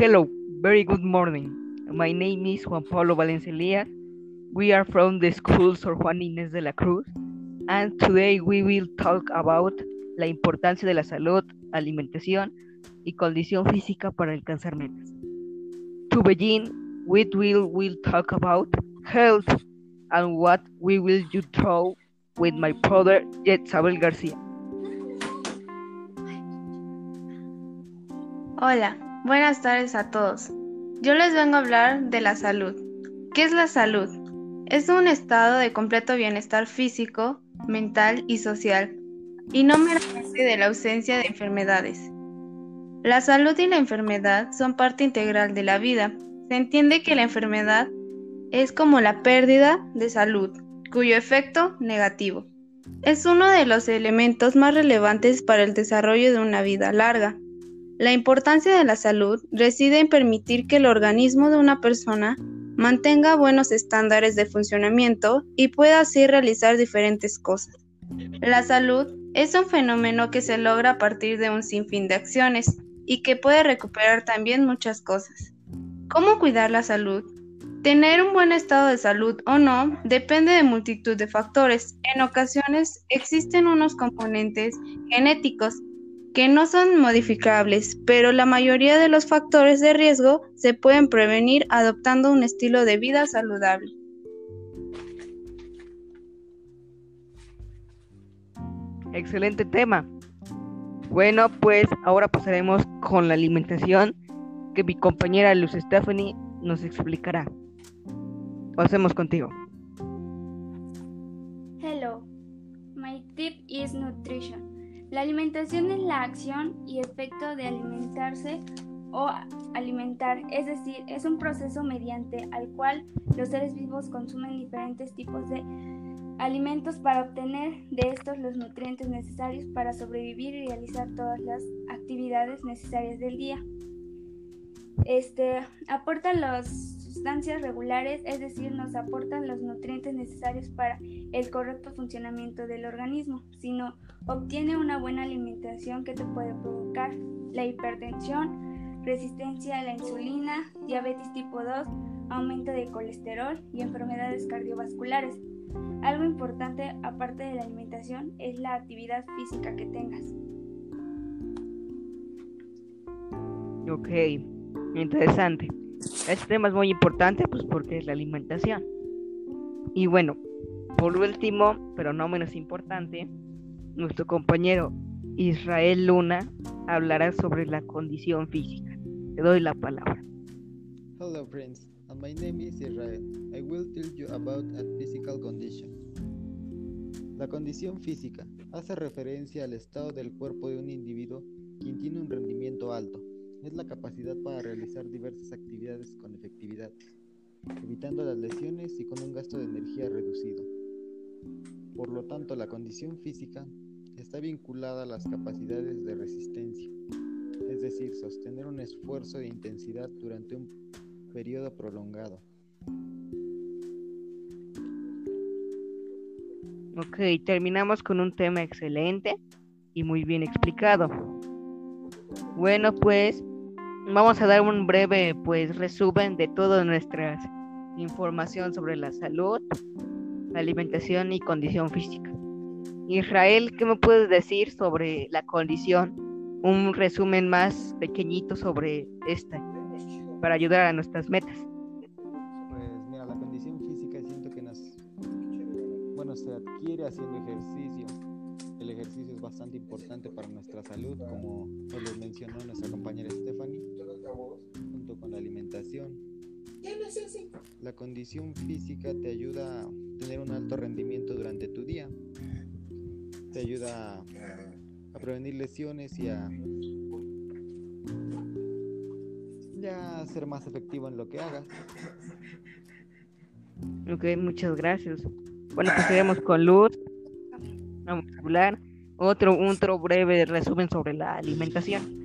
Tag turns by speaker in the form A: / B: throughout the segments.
A: Hello, very good morning. My name is Juan Pablo Valencia We are from the school Sor Juan Inés de la Cruz, and today we will talk about la importancia de la salud, alimentación y condición física para alcanzar metas. To begin, we will, talk about health and what we will do through with my brother Yetzabel García.
B: Hola, buenas tardes a todos. Yo les vengo a hablar de la salud. ¿Qué es la salud? Es un estado de completo bienestar físico, mental y social, y no meramente de la ausencia de enfermedades. La salud y la enfermedad son parte integral de la vida. Se entiende que la enfermedad es como la pérdida de salud, cuyo efecto negativo. Es uno de los elementos más relevantes para el desarrollo de una vida larga. La importancia de la salud reside en permitir que el organismo de una persona mantenga buenos estándares de funcionamiento y pueda así realizar diferentes cosas. La salud es un fenómeno que se logra a partir de un sinfín de acciones y que puede recuperar también muchas cosas. ¿Cómo cuidar la salud? Tener un buen estado de salud o no depende de multitud de factores. En ocasiones existen unos componentes genéticos que no son modificables, pero la mayoría de los factores de riesgo se pueden prevenir adoptando un estilo de vida saludable.
A: Excelente tema. Bueno, pues ahora pasaremos con la alimentación que mi compañera Luz Stephanie nos explicará. Pasemos contigo.
C: Hello, my tip is nutrition. La alimentación es la acción y efecto de alimentarse o alimentar, es decir, es un proceso mediante al cual los seres vivos consumen diferentes tipos de alimentos para obtener de estos los nutrientes necesarios para sobrevivir y realizar todas las actividades necesarias del día. Este aporta los sustancias regulares, es decir, nos aportan los nutrientes necesarios para el correcto funcionamiento del organismo, sino obtiene una buena alimentación que te puede provocar la hipertensión, resistencia a la insulina, diabetes tipo 2, aumento de colesterol y enfermedades cardiovasculares. Algo importante aparte de la alimentación es la actividad física que tengas.
A: Ok, interesante. Este tema es muy importante pues porque es la alimentación. Y bueno, por último, pero no menos importante, nuestro compañero Israel Luna hablará sobre la condición física. Te doy la palabra.
D: Hello friends, and my name is Israel. I will tell you about a physical condition. La condición física hace referencia al estado del cuerpo de un individuo quien tiene un rendimiento alto, es la capacidad para realizar diversas actividades con efectividad, evitando las lesiones y con un gasto de energía reducido. Por lo tanto, la condición física está vinculada a las capacidades de resistencia, es decir, sostener un esfuerzo de intensidad durante un periodo prolongado.
A: Ok, terminamos con un tema excelente y muy bien explicado. Bueno, pues vamos a dar un breve pues resumen de toda nuestra información sobre la salud, alimentación y condición física. Israel, ¿qué me puedes decir sobre la condición? Un resumen más pequeñito sobre esta para ayudar a nuestras metas.
D: Pues mira, la condición física siento que nos bueno, se adquiere haciendo ejercicio. El ejercicio es bastante importante para nuestra salud, como nos lo mencionó nuestra compañera Stephanie junto con la alimentación. La condición física te ayuda a tener un alto rendimiento durante tu día. Te ayuda a prevenir lesiones y a ya ser más efectivo en lo que hagas.
A: Ok, muchas gracias. Bueno, pues seguimos con Luz. Vamos a hablar otro, otro breve resumen sobre la alimentación.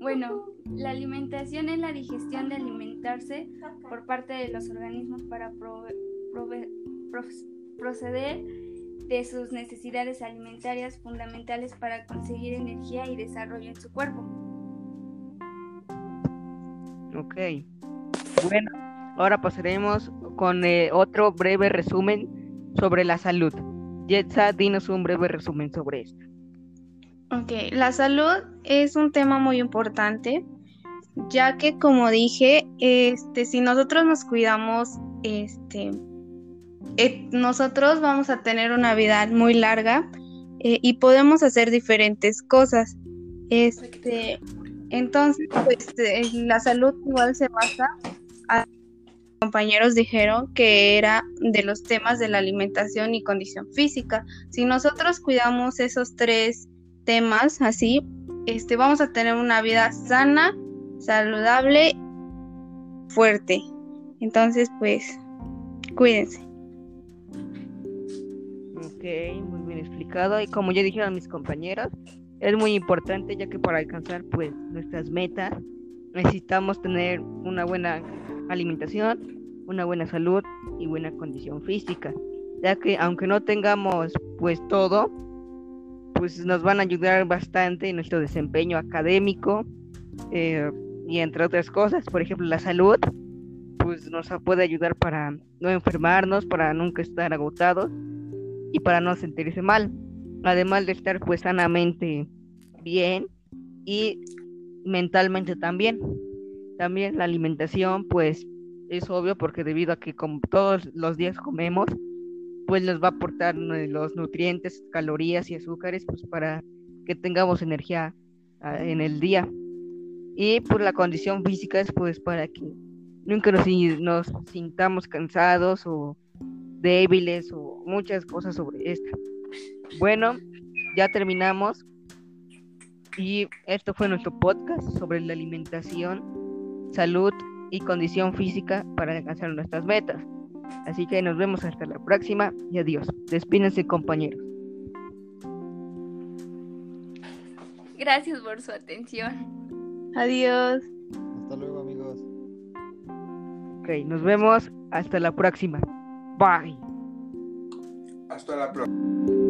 C: Bueno, la alimentación es la digestión de alimentarse por parte de los organismos para proceder de sus necesidades alimentarias fundamentales para conseguir energía y desarrollo en su cuerpo.
A: Ok. Bueno, ahora pasaremos con eh, otro breve resumen sobre la salud. Jetsa, dinos un breve resumen sobre esto.
B: Ok, la salud es un tema muy importante, ya que como dije, este, si nosotros nos cuidamos, este, eh, nosotros vamos a tener una vida muy larga eh, y podemos hacer diferentes cosas. Este, entonces, pues la salud igual se basa, a, compañeros dijeron que era de los temas de la alimentación y condición física. Si nosotros cuidamos esos tres temas así, este, vamos a tener una vida sana, saludable, fuerte. Entonces, pues, cuídense.
A: Ok, muy bien explicado. Y como ya dijeron mis compañeros, es muy importante ya que para alcanzar pues nuestras metas necesitamos tener una buena alimentación, una buena salud y buena condición física, ya que aunque no tengamos pues todo, pues nos van a ayudar bastante en nuestro desempeño académico eh, y entre otras cosas, por ejemplo la salud, pues nos puede ayudar para no enfermarnos, para nunca estar agotados y para no sentirse mal, además de estar pues sanamente bien y mentalmente también. También la alimentación pues es obvio porque debido a que como todos los días comemos, pues nos va a aportar los nutrientes, calorías y azúcares pues para que tengamos energía ah, en el día. Y por pues, la condición física es pues para que nunca nos, nos sintamos cansados o débiles o muchas cosas sobre esto. Bueno, ya terminamos. Y esto fue nuestro podcast sobre la alimentación, salud y condición física para alcanzar nuestras metas. Así que nos vemos hasta la próxima y adiós. Despídense compañeros.
C: Gracias por su atención.
B: Adiós.
D: Hasta luego amigos.
A: Ok, nos vemos hasta la próxima. Bye.
E: Hasta la próxima.